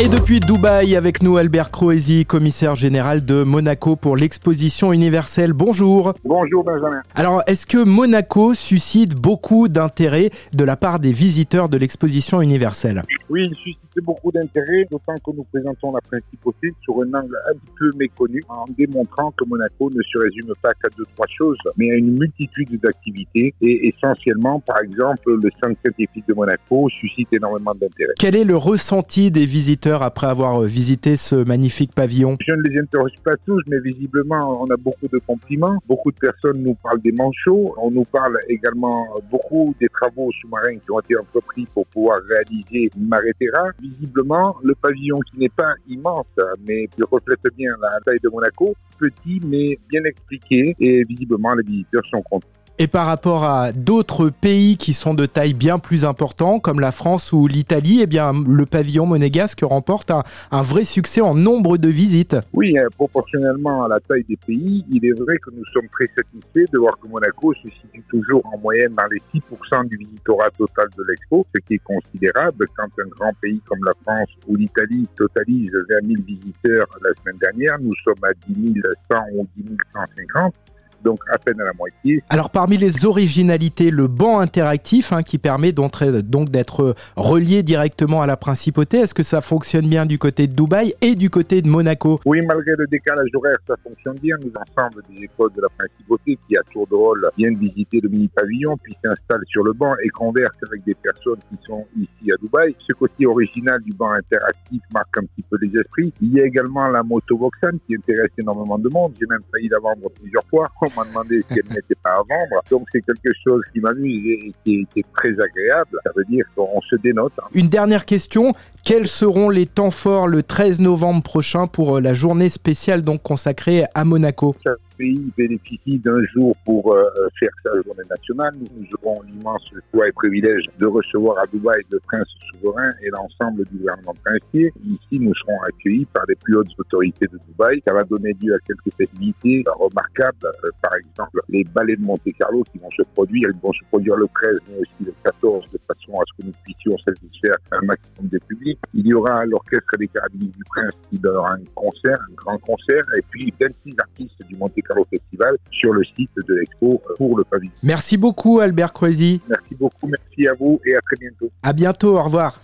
Et depuis Dubaï, avec nous Albert Croesi, commissaire général de Monaco pour l'exposition universelle. Bonjour. Bonjour Benjamin. Alors, est-ce que Monaco suscite beaucoup d'intérêt de la part des visiteurs de l'exposition universelle? Oui, il suscite beaucoup d'intérêt, d'autant que nous présentons la principauté sur un angle un peu méconnu, en démontrant que Monaco ne se résume pas qu'à deux, trois choses, mais à une multitude d'activités. Et essentiellement, par exemple, le centre scientifique de Monaco suscite énormément d'intérêt. Quel est le ressenti des visiteurs après avoir euh, visité ce magnifique pavillon Je ne les interroge pas tous, mais visiblement, on a beaucoup de compliments. Beaucoup de personnes nous parlent des manchots. On nous parle également beaucoup des travaux sous-marins qui ont été entrepris pour pouvoir réaliser Maretera. Visiblement, le pavillon qui n'est pas immense, mais qui reflète bien la taille de Monaco, petit mais bien expliqué, et visiblement, les visiteurs sont contents. Et par rapport à d'autres pays qui sont de taille bien plus importante, comme la France ou l'Italie, eh bien, le pavillon monégasque remporte un, vrai succès en nombre de visites. Oui, euh, proportionnellement à la taille des pays, il est vrai que nous sommes très satisfaits de voir que Monaco se situe toujours en moyenne dans les 6% du visitorat total de l'expo, ce qui est considérable quand un grand pays comme la France ou l'Italie totalise 20 000 visiteurs la semaine dernière. Nous sommes à 10 100 ou 10 150 donc à peine à la moitié. Alors parmi les originalités, le banc interactif hein, qui permet donc d'être relié directement à la principauté, est-ce que ça fonctionne bien du côté de Dubaï et du côté de Monaco? Oui, malgré le décalage horaire, ça fonctionne bien. Nous, ensemble des écoles de la principauté qui, à tour de rôle, viennent visiter le mini-pavillon, puis s'installent sur le banc et conversent avec des personnes qui sont ici à Dubaï. Ce côté original du banc interactif marque un petit peu les esprits. Il y a également la moto Voxan qui intéresse énormément de monde. J'ai même failli la vendre plusieurs fois m'a demandé si elle n'était pas à vendre. Donc c'est quelque chose qui m'amuse et qui est, très agréable. Ça veut dire qu'on se dénote. Une dernière question. Quels seront les temps forts le 13 novembre prochain pour euh, la journée spéciale donc consacrée à Monaco? Pays bénéficie d'un jour pour euh, faire sa journée nationale. Nous, aurons l'immense joie et privilège de recevoir à Dubaï le prince souverain et l'ensemble du gouvernement princier. Ici, nous serons accueillis par les plus hautes autorités de Dubaï. Ça va donner lieu à quelques festivités remarquables. Euh, par exemple, les ballets de Monte-Carlo qui vont se produire. Ils vont se produire le 13, mais aussi le 14, de façon à ce que nous puissions satisfaire un maximum des publics. Il y aura l'orchestre des carabiniers du prince qui donnera un concert, un grand concert, et puis 26 artistes du Monte au Festival sur le site de l'expo euh, pour le pavillon. Merci beaucoup Albert Croisi. Merci beaucoup, merci à vous et à très bientôt. À bientôt, au revoir.